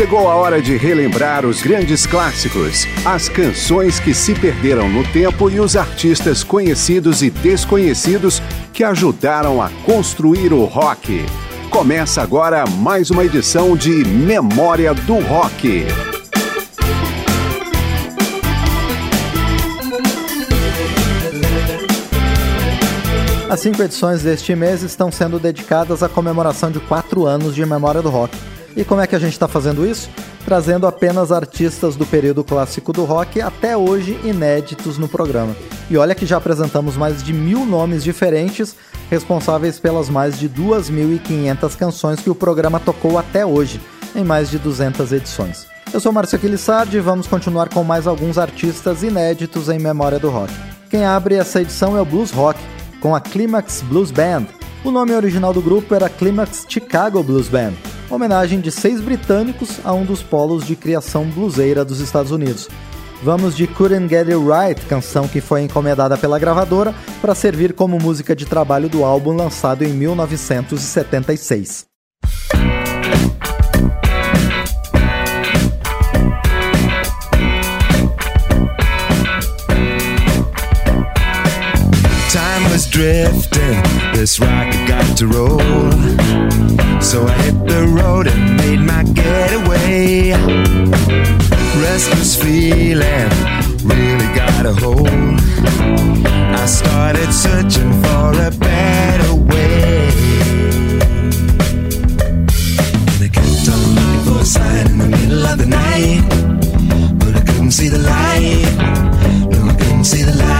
Chegou a hora de relembrar os grandes clássicos, as canções que se perderam no tempo e os artistas conhecidos e desconhecidos que ajudaram a construir o rock. Começa agora mais uma edição de Memória do Rock. As cinco edições deste mês estão sendo dedicadas à comemoração de quatro anos de Memória do Rock. E como é que a gente está fazendo isso? Trazendo apenas artistas do período clássico do rock até hoje inéditos no programa. E olha que já apresentamos mais de mil nomes diferentes, responsáveis pelas mais de 2.500 canções que o programa tocou até hoje, em mais de 200 edições. Eu sou Márcio Aquilissardi e vamos continuar com mais alguns artistas inéditos em memória do rock. Quem abre essa edição é o Blues Rock, com a Climax Blues Band. O nome original do grupo era Climax Chicago Blues Band, homenagem de seis britânicos a um dos polos de criação bluseira dos Estados Unidos. Vamos de Couldn't Get It Right, canção que foi encomendada pela gravadora para servir como música de trabalho do álbum lançado em 1976. Drifting, this rocket got to roll. So I hit the road and made my getaway. Restless feeling really got a hold. I started searching for a better way. And I kept on looking for a sign in the middle of the night. But I couldn't see the light. No, I couldn't see the light.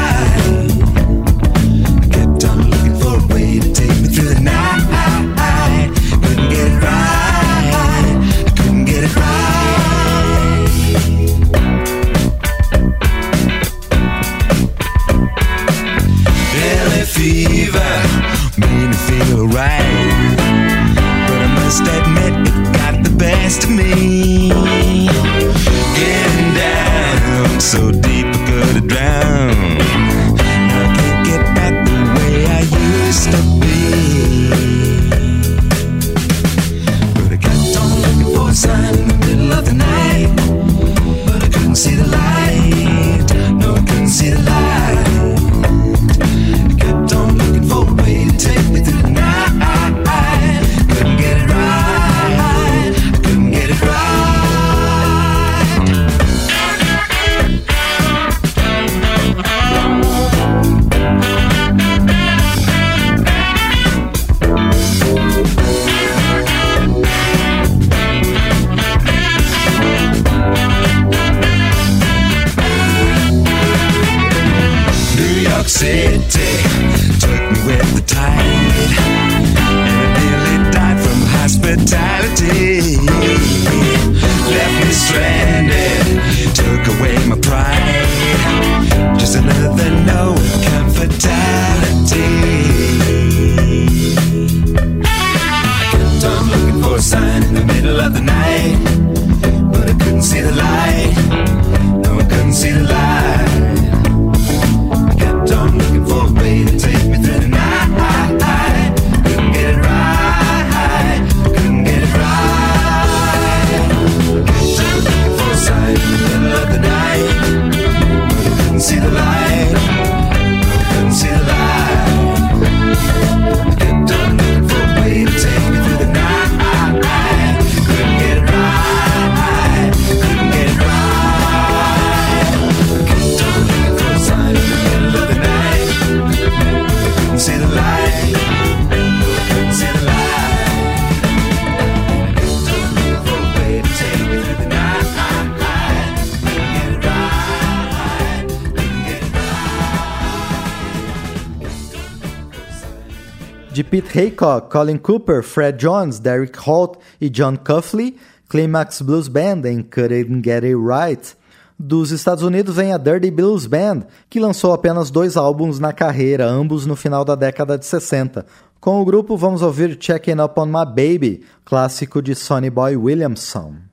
Haycock, Colin Cooper, Fred Jones, Derek Holt e John Cuffley, Climax Blues Band em Couldn't Get It Right. Dos Estados Unidos vem a Dirty Blues Band, que lançou apenas dois álbuns na carreira, ambos no final da década de 60. Com o grupo vamos ouvir Checking Up on My Baby, clássico de Sonny Boy Williamson.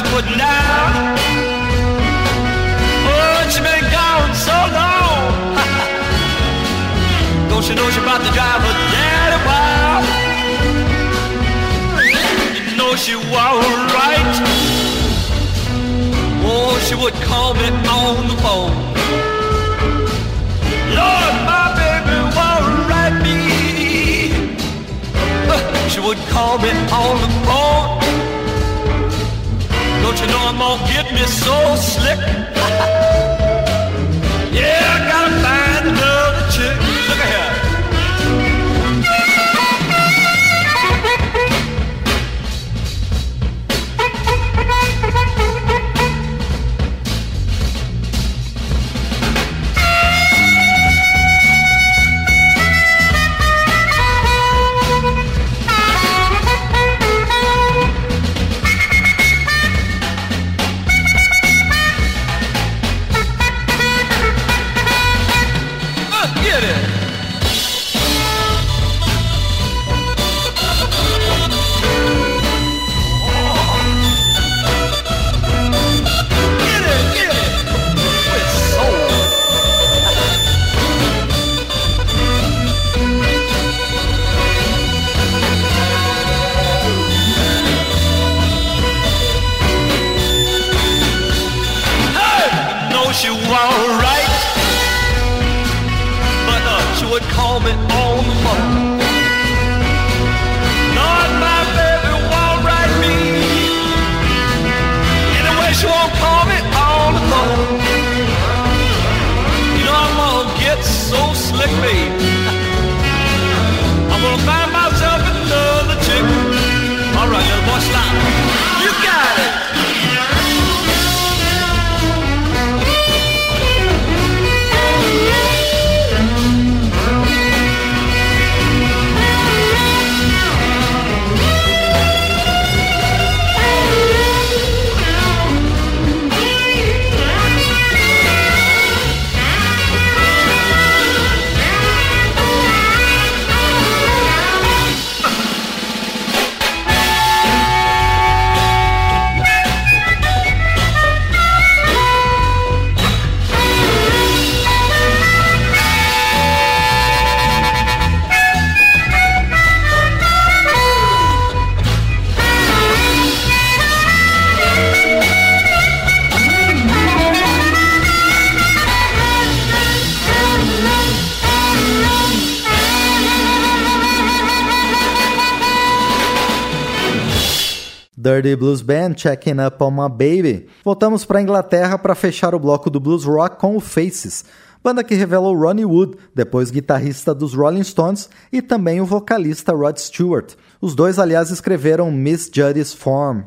Out what down. Oh, she been gone so long. Don't you know she about to drive her daddy wild? You know she was right. Oh, she would call me on the phone. Lord, my baby won't write me. She would call me on the phone. Don't you know I'm gonna get me so slick? helmet on the button. Lord, my baby won't write me. She won't call me on the phone. You know I'm gonna get so slick, babe. I'm gonna find myself another chick. All right, little boy, stop. Dirty Blues Band, Checking Up on My Baby. Voltamos para a Inglaterra para fechar o bloco do blues rock com o Faces, banda que revelou Ronnie Wood, depois guitarrista dos Rolling Stones, e também o vocalista Rod Stewart. Os dois, aliás, escreveram Miss Judy's Form.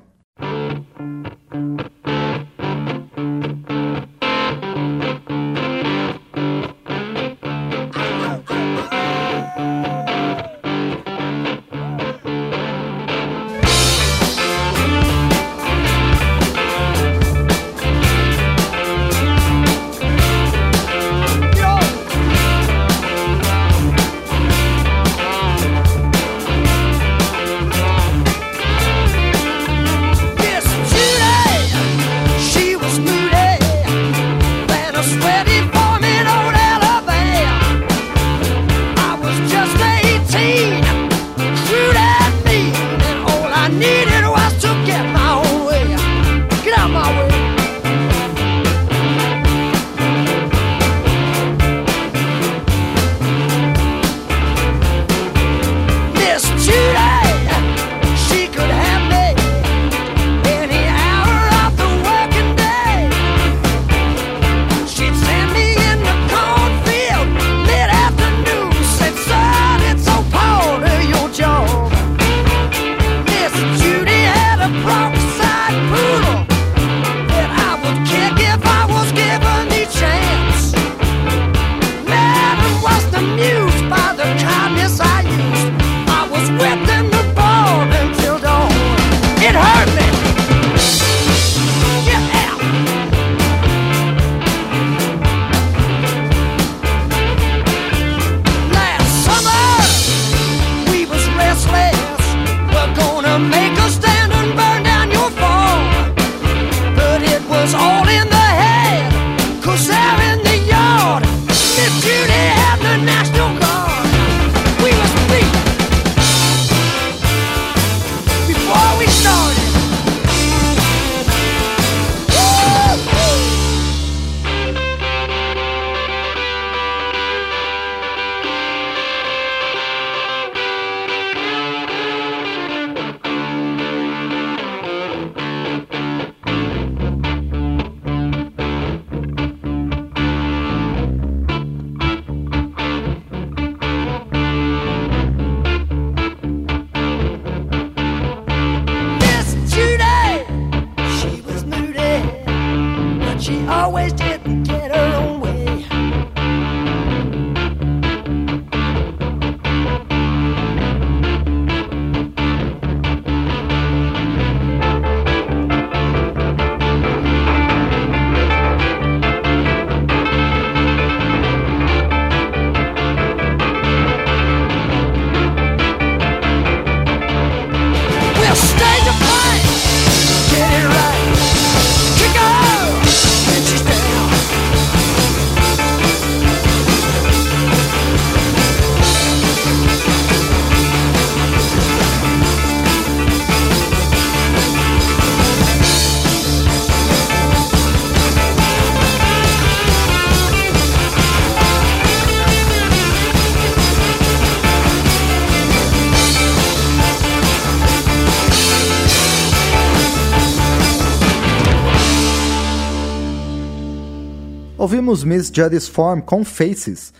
Ouvimos Miss Judy's Form com Faces.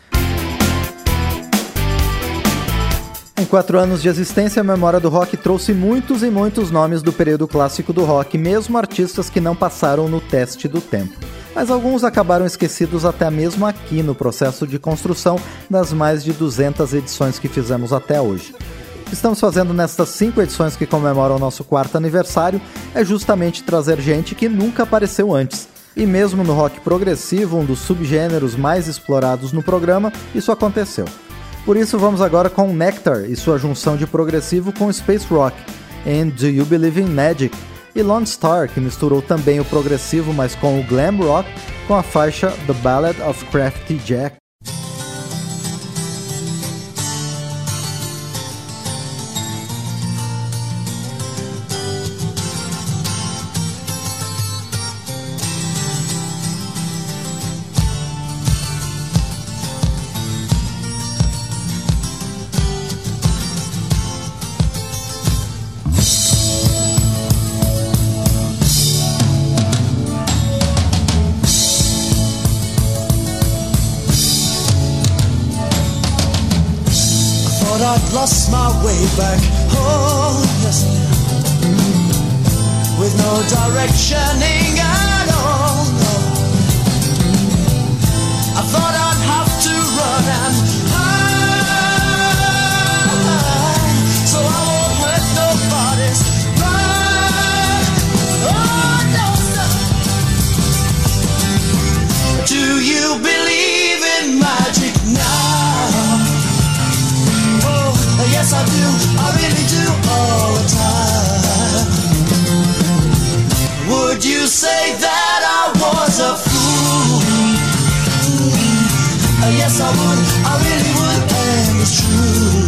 Em quatro anos de existência, a Memória do Rock trouxe muitos e muitos nomes do período clássico do rock, mesmo artistas que não passaram no teste do tempo. Mas alguns acabaram esquecidos até mesmo aqui no processo de construção das mais de 200 edições que fizemos até hoje. Estamos fazendo nestas cinco edições que comemoram o nosso quarto aniversário é justamente trazer gente que nunca apareceu antes. E mesmo no rock progressivo, um dos subgêneros mais explorados no programa, isso aconteceu. Por isso vamos agora com Nectar e sua junção de progressivo com space rock, em Do You Believe in Magic, e Lone Star, que misturou também o progressivo, mas com o glam rock, com a faixa The Ballad of Crafty Jack. Would you say that I was a fool? Uh, yes I would, I really would, and it's true.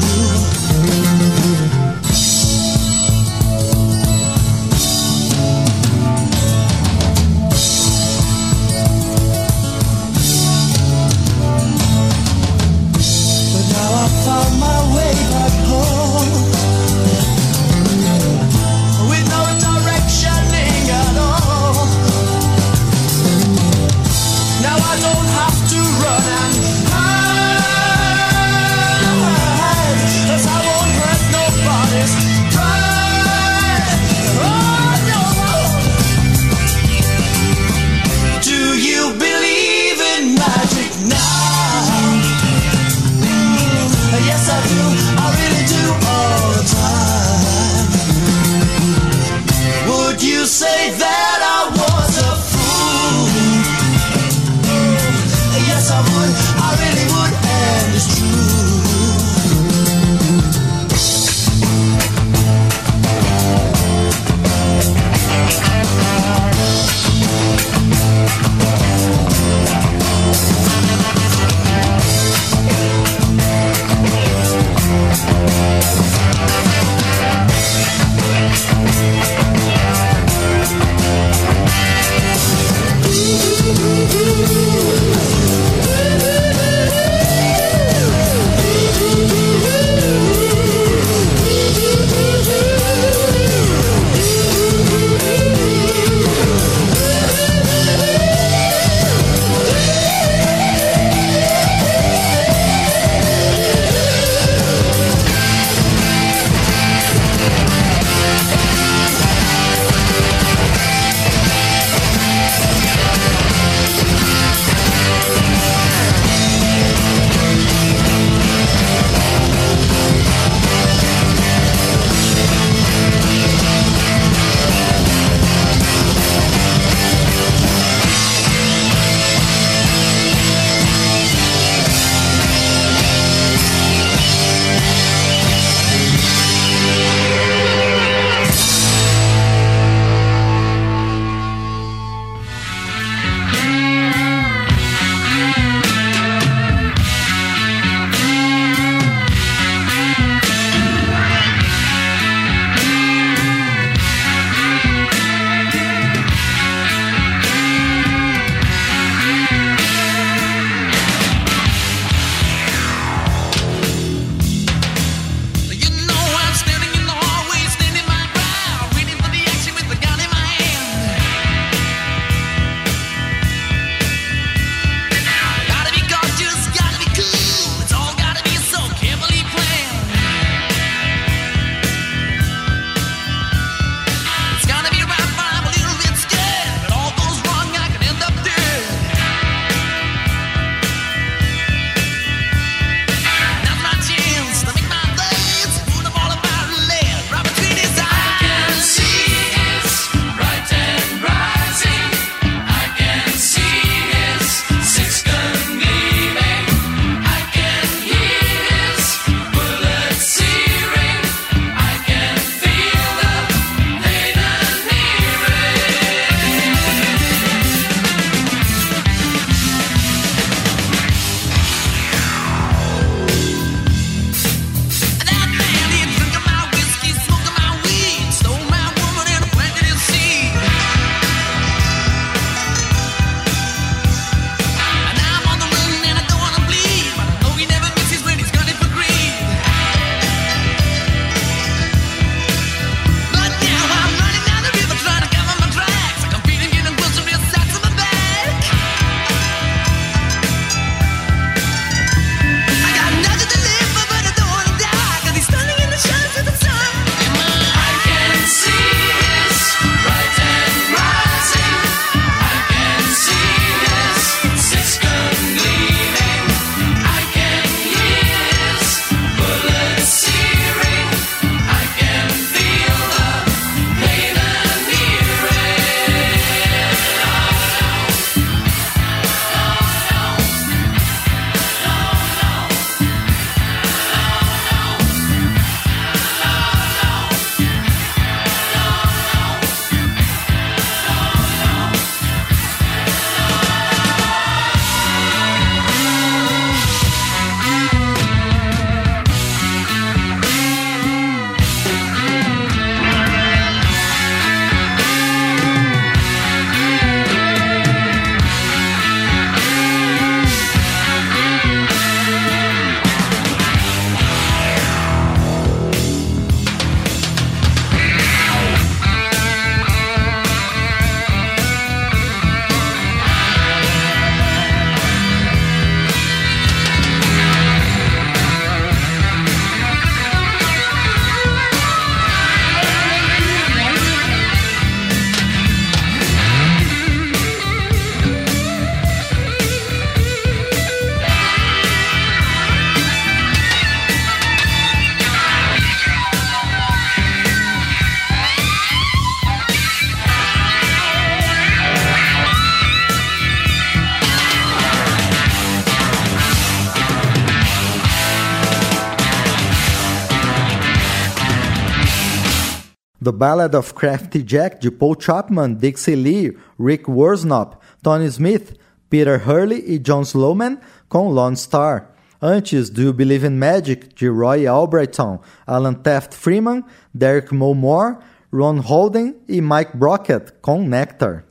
The Ballad of Crafty Jack, de Paul Chapman, Dixie Lee, Rick Worsnop, Tony Smith, Peter Hurley e John Sloman, com Lone Star. Antes, Do You Believe in Magic, de Roy Albrighton, Alan Taft Freeman, Derek Moore, Ron Holden e Mike Brockett, com Nectar.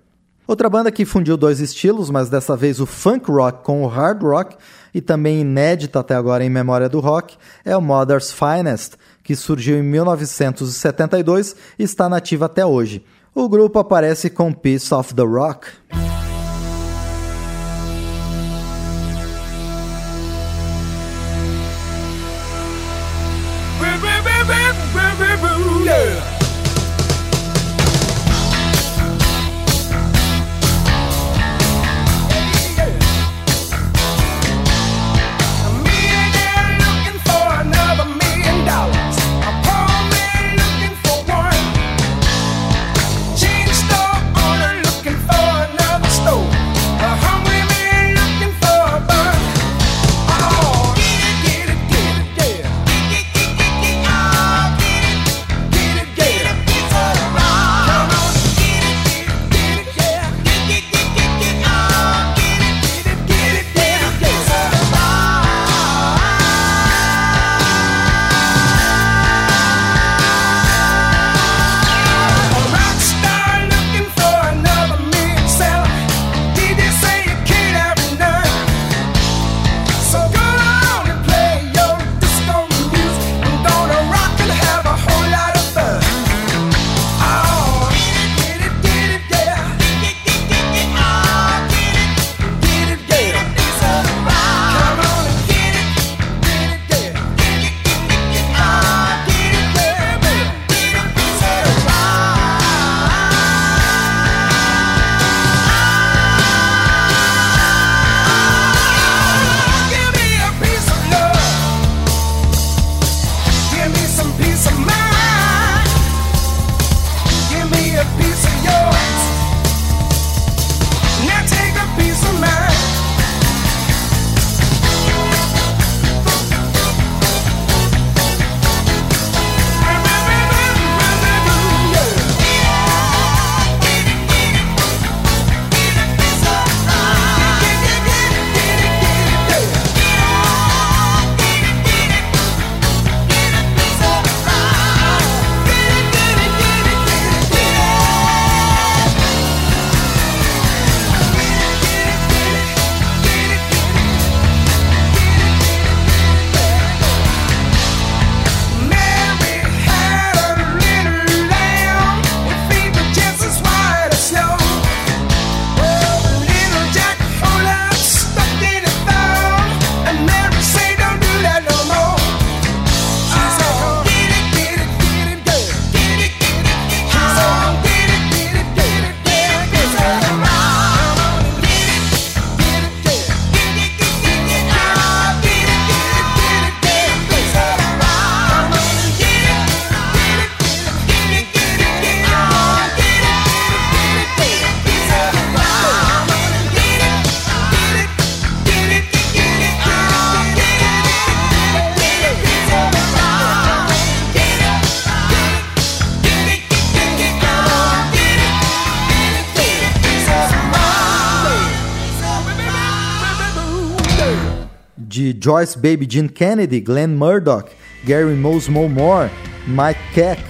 Outra banda que fundiu dois estilos, mas dessa vez o funk rock com o hard rock, e também inédita até agora em memória do rock, é o Mother's Finest, que surgiu em 1972 e está nativa até hoje. O grupo aparece com Piece of the Rock. Joyce Baby Jean Kennedy, Glenn Murdoch, Gary Mosmo Moore, Mike Keck,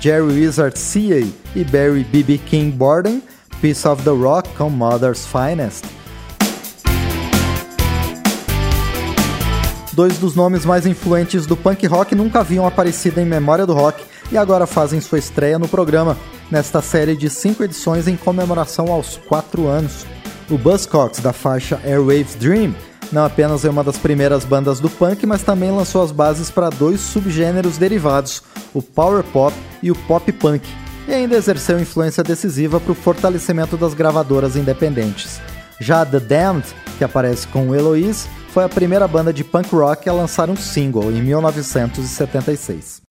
Jerry Wizard Ca e Barry B.B. King Borden, Piece of the Rock com Mother's Finest. Dois dos nomes mais influentes do punk rock nunca haviam aparecido em memória do rock e agora fazem sua estreia no programa, nesta série de cinco edições em comemoração aos quatro anos. O Buzzcocks, da faixa Airwaves Dream, não apenas é uma das primeiras bandas do punk, mas também lançou as bases para dois subgêneros derivados, o power pop e o pop punk, e ainda exerceu influência decisiva para o fortalecimento das gravadoras independentes. Já The Damned, que aparece com Eloise, foi a primeira banda de punk rock a lançar um single em 1976.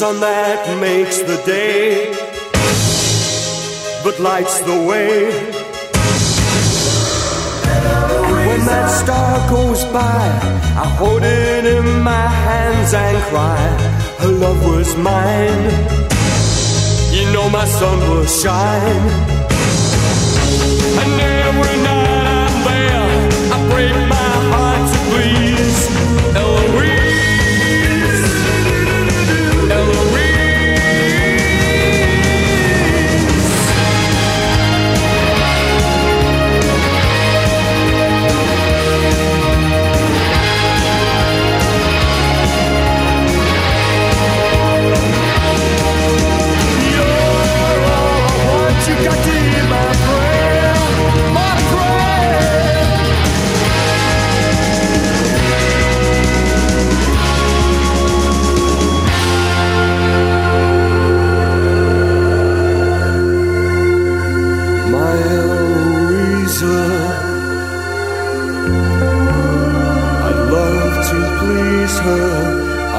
Sun that makes the day, but lights the way. And When that star goes by, I hold it in my hands and cry, her love was mine. You know my sun will shine. And every night I'm there, I break my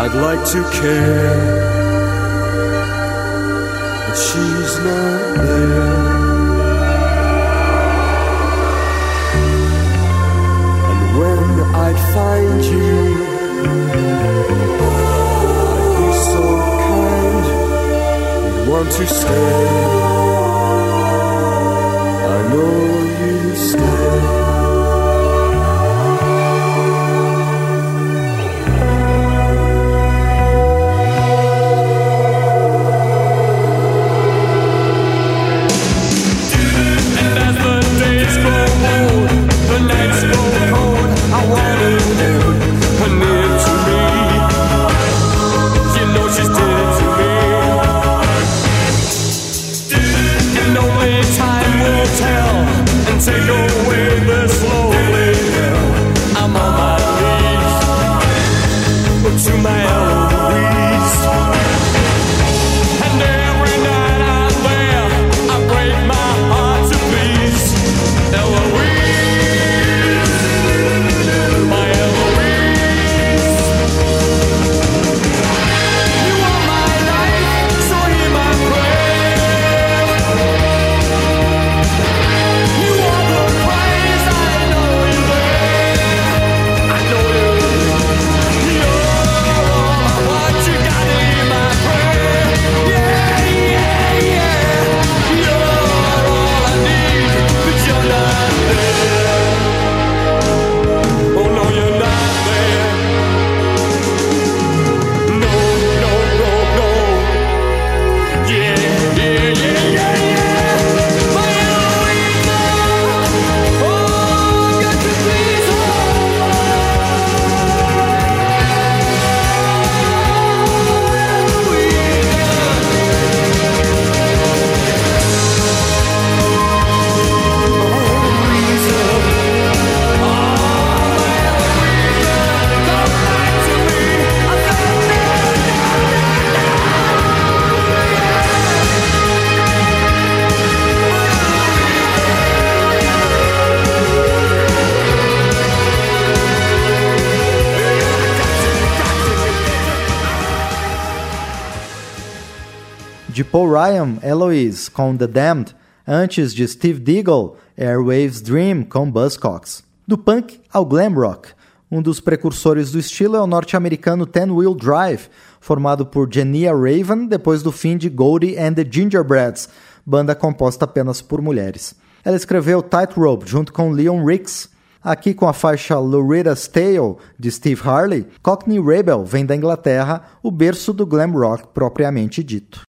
I'd like to care, but she's not there. And when I'd find you, I'd be so kind, you'd want to stay. Paul Ryan, Eloise com The Damned, antes de Steve Deagle, Airwaves Dream com Buzzcocks. Do punk ao glam rock, Um dos precursores do estilo é o norte-americano Ten Wheel Drive, formado por Genia Raven depois do fim de Goldie and the Gingerbreads, banda composta apenas por mulheres. Ela escreveu Tightrope junto com Leon Ricks. Aqui com a faixa Loretta's Tale de Steve Harley, Cockney Rebel vem da Inglaterra, o berço do glam rock propriamente dito.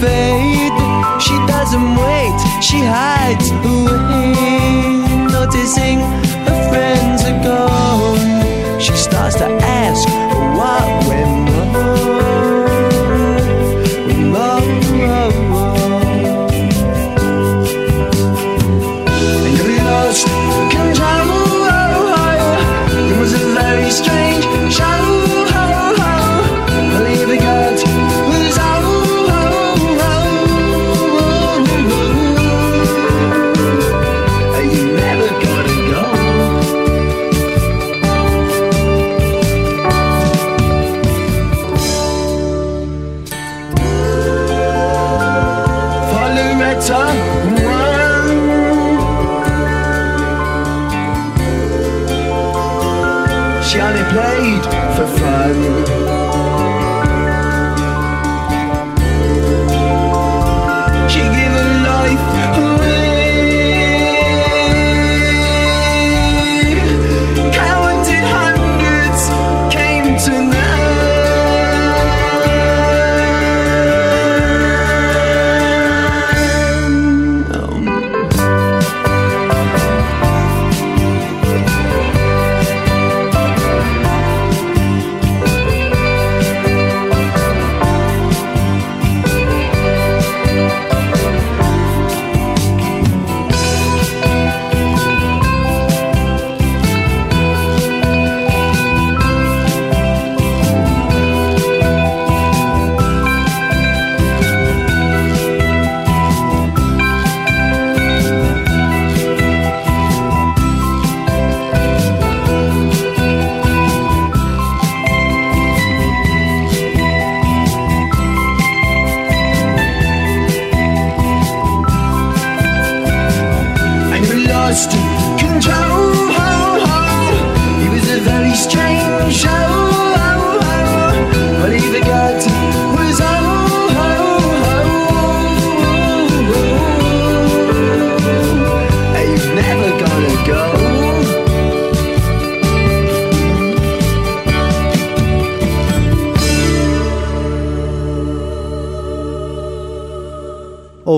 Fade, she doesn't wait, she hides away. Noticing her friends are gone, she starts to ask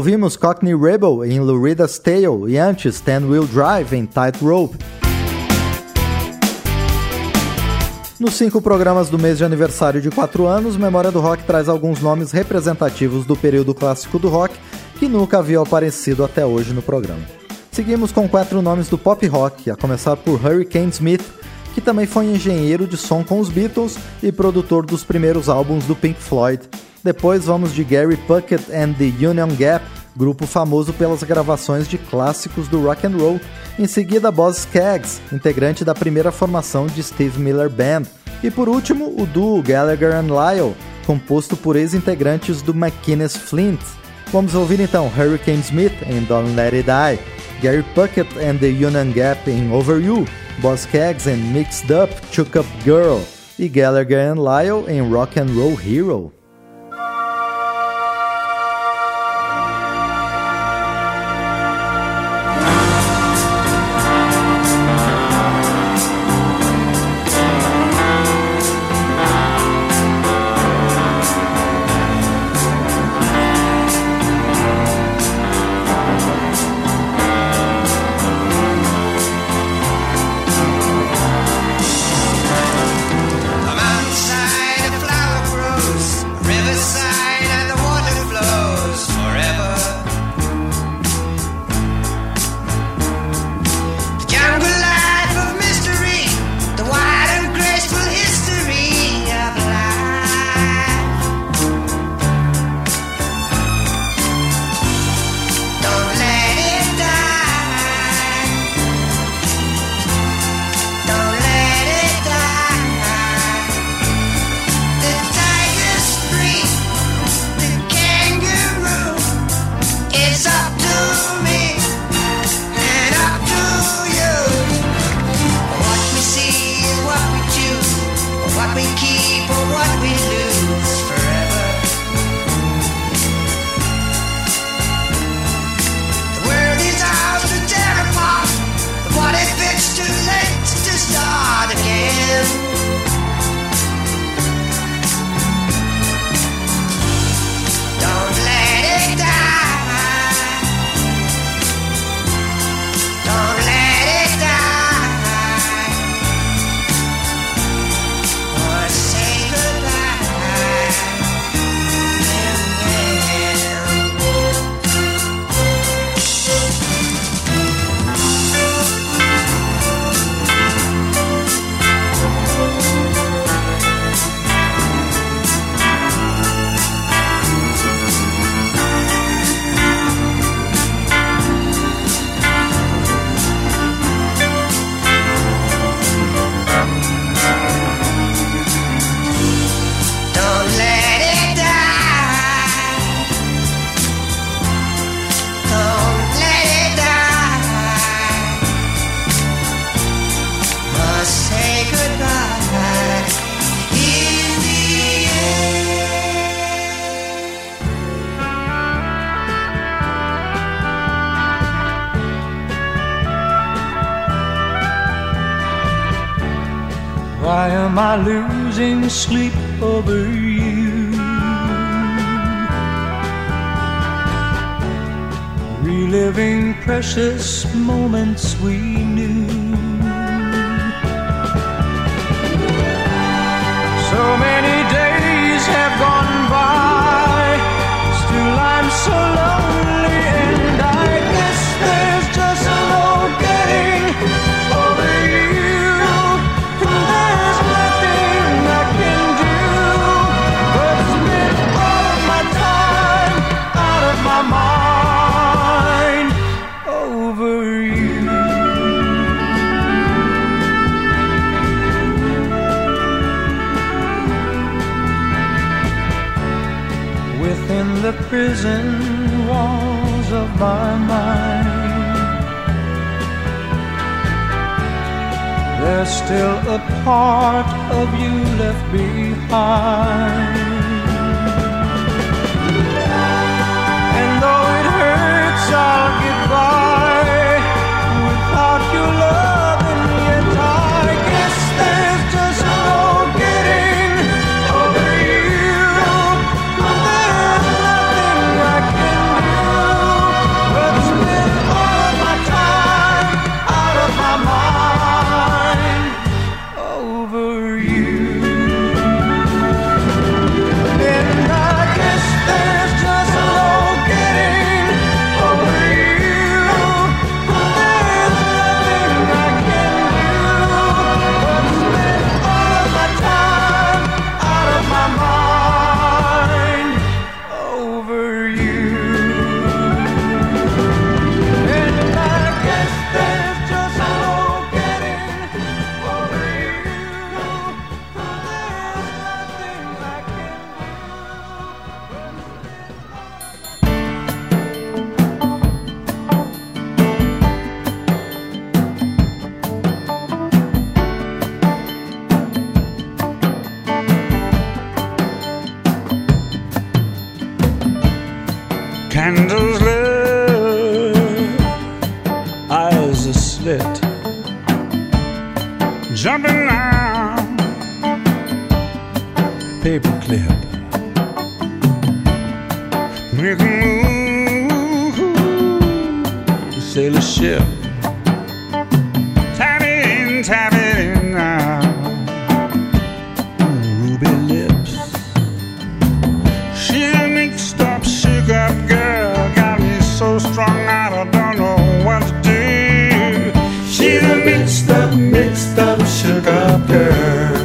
Ouvimos Cockney Rebel em Lurida's Tale e antes Ten Wheel Drive em Tightrope. Nos cinco programas do mês de aniversário de 4 anos, Memória do Rock traz alguns nomes representativos do período clássico do rock que nunca haviam aparecido até hoje no programa. Seguimos com quatro nomes do pop rock, a começar por Hurricane Smith, que também foi engenheiro de som com os Beatles e produtor dos primeiros álbuns do Pink Floyd. Depois vamos de Gary Puckett and the Union Gap, grupo famoso pelas gravações de clássicos do rock and roll. Em seguida, Boz Skaggs, integrante da primeira formação de Steve Miller Band. E por último, o duo Gallagher and Lyle, composto por ex-integrantes do McInnes Flint. Vamos ouvir então Hurricane Smith em Don't Let It Die, Gary Puckett and the Union Gap em Over You, Boz Skaggs and Mixed Up, Chook Up Girl e Gallagher and Lyle em Rock and Roll Hero. prison walls of my mind. There's still a part of you left behind. And though it hurts, i jumping around. Paperclip. We can move. Sail a ship. up girl.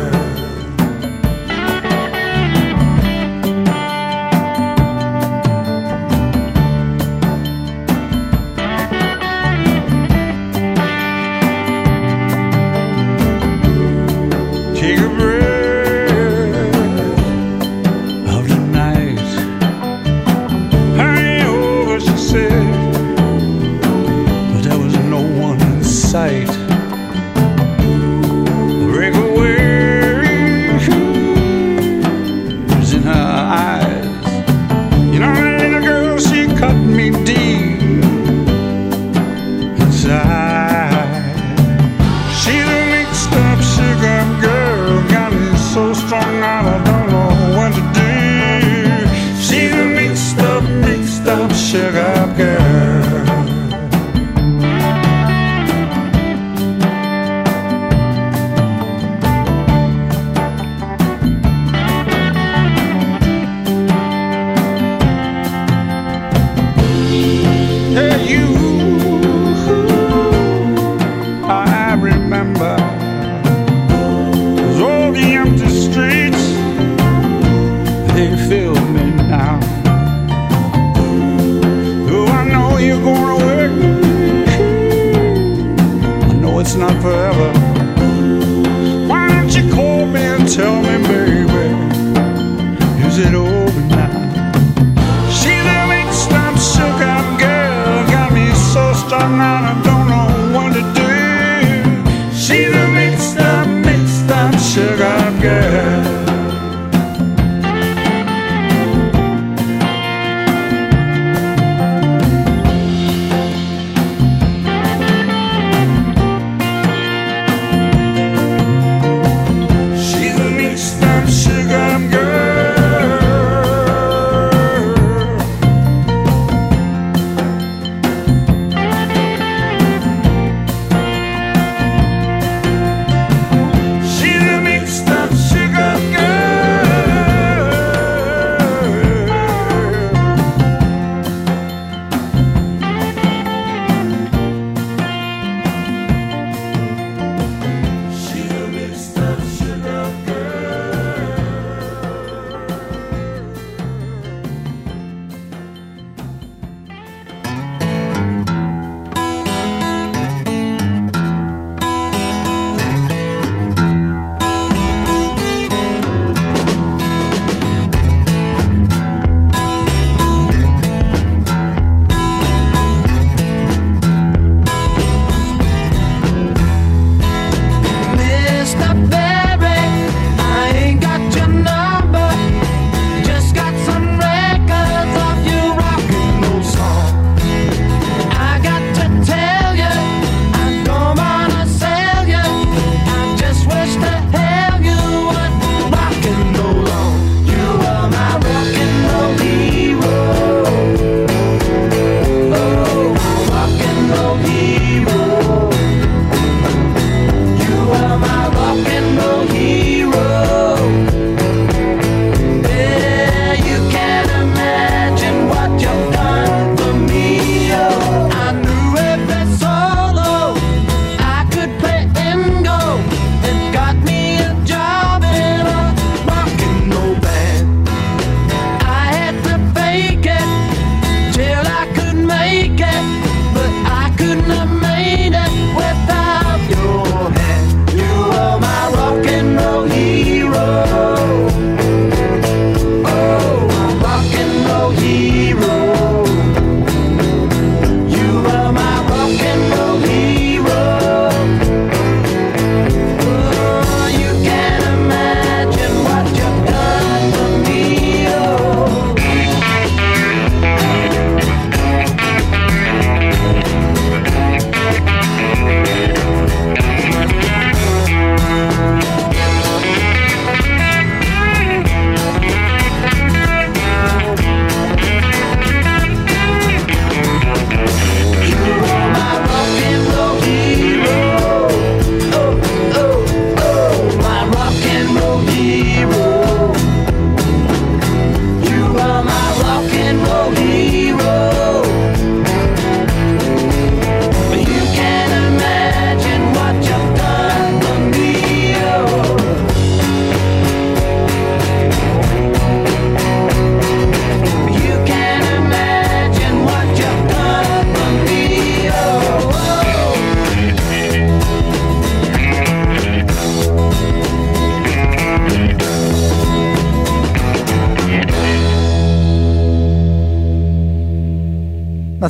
tell me, baby.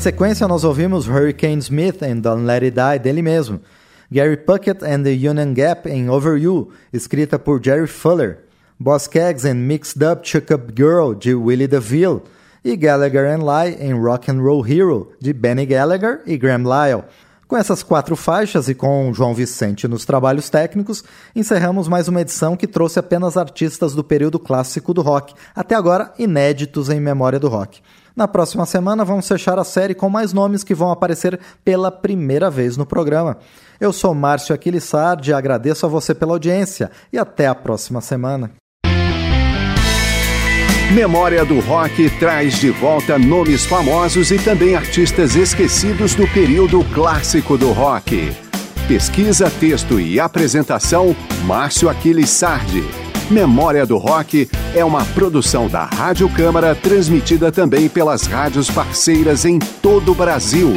Sequência, nós ouvimos Hurricane Smith em Don't Let It Die, dele mesmo. Gary Puckett and the Union Gap em Over You, escrita por Jerry Fuller. Boss Keggs em Mixed Up Chuck Up Girl, de Willie DeVille. E Gallagher and Lye em Rock and Roll Hero, de Benny Gallagher e Graham Lyle. Com essas quatro faixas e com João Vicente nos trabalhos técnicos, encerramos mais uma edição que trouxe apenas artistas do período clássico do rock, até agora inéditos em memória do rock. Na próxima semana vamos fechar a série com mais nomes que vão aparecer pela primeira vez no programa. Eu sou Márcio Aquilissardi, agradeço a você pela audiência e até a próxima semana. Memória do Rock traz de volta nomes famosos e também artistas esquecidos do período clássico do rock. Pesquisa, texto e apresentação, Márcio Aquiles Sardi. Memória do Rock é uma produção da Rádio Câmara, transmitida também pelas rádios parceiras em todo o Brasil.